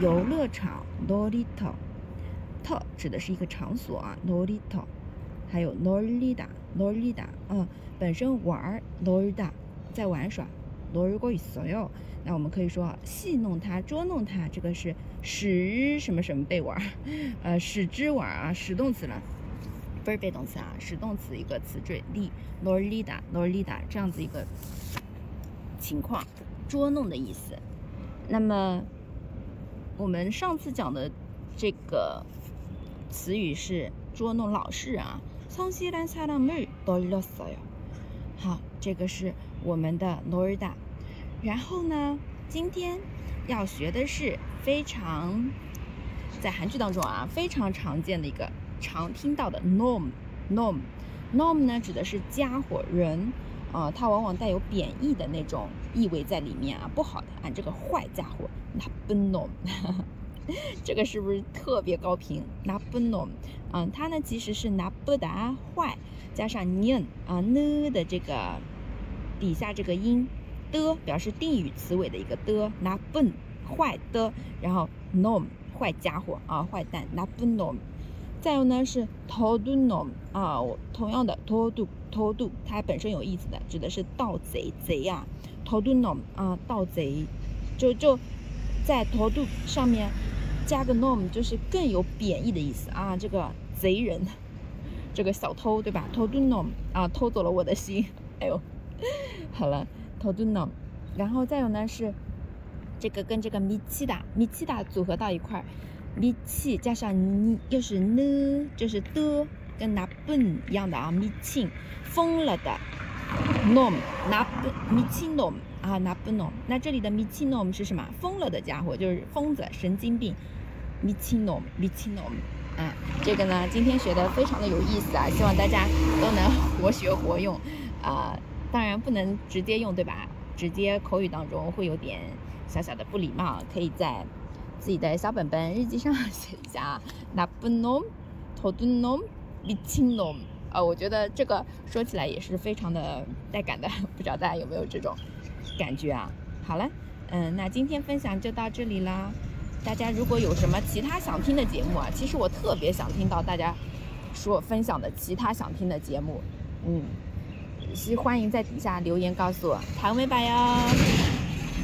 游乐场 norito to 指的是一个场所啊 norito，还有 norida norida 啊，本身玩儿 Norida，在玩耍 norgo isoyo，那我们可以说戏弄他捉弄他，这个是使什么什么被玩儿，呃，使之玩儿啊，使动词了。不是被动词啊，使动词一个词缀力 norida norida 这样子一个情况，捉弄的意思。那么我们上次讲的这个词语是捉弄老实人啊，桑西兰萨拉妹多勒索哟。好，这个是我们的 norida。然后呢，今天要学的是非常在韩剧当中啊非常常见的一个。常听到的 norm，norm，norm 呢指的是家伙人，啊，它往往带有贬义的那种意味在里面啊，不好的啊，这个坏家伙，那不 norm，这个是不是特别高频？那不 norm，嗯，它呢其实是拿不达坏，加上 n 啊呢的这个底下这个音的表示定语词尾的一个的，拿笨坏的，然后 no 坏家伙啊，坏蛋，拿不 norm。再有呢是 todunom 啊，同样的 todu todu 它本身有意思的，指的是盗贼贼啊。todunom 啊，盗贼，就就在 todu 上面加个 nom，就是更有贬义的意思啊。这个贼人，这个小偷对吧？todunom 啊，偷走了我的心。哎呦，好了，todunom，然后再有呢是这个跟这个 michida michida 组合到一块儿。米气加上你又是呢，就是的，跟拿笨一样的啊。米气疯了的，nom 拿笨米气 nom 啊拿笨 nom。那这里的米气 nom 是什么？疯了的家伙，就是疯子、神经病。米气 nom 米气 nom 啊，这个呢今天学的非常的有意思啊，希望大家都能活学活用啊。当然不能直接用对吧？直接口语当中会有点小小的不礼貌，可以在。自己的小本本日记上写一下啊，那不弄，头都弄，你轻弄啊！我觉得这个说起来也是非常的带感的，不知道大家有没有这种感觉啊？好了，嗯，那今天分享就到这里啦。大家如果有什么其他想听的节目啊，其实我特别想听到大家说分享的其他想听的节目，嗯，是欢迎在底下留言告诉我，谭维吧哟。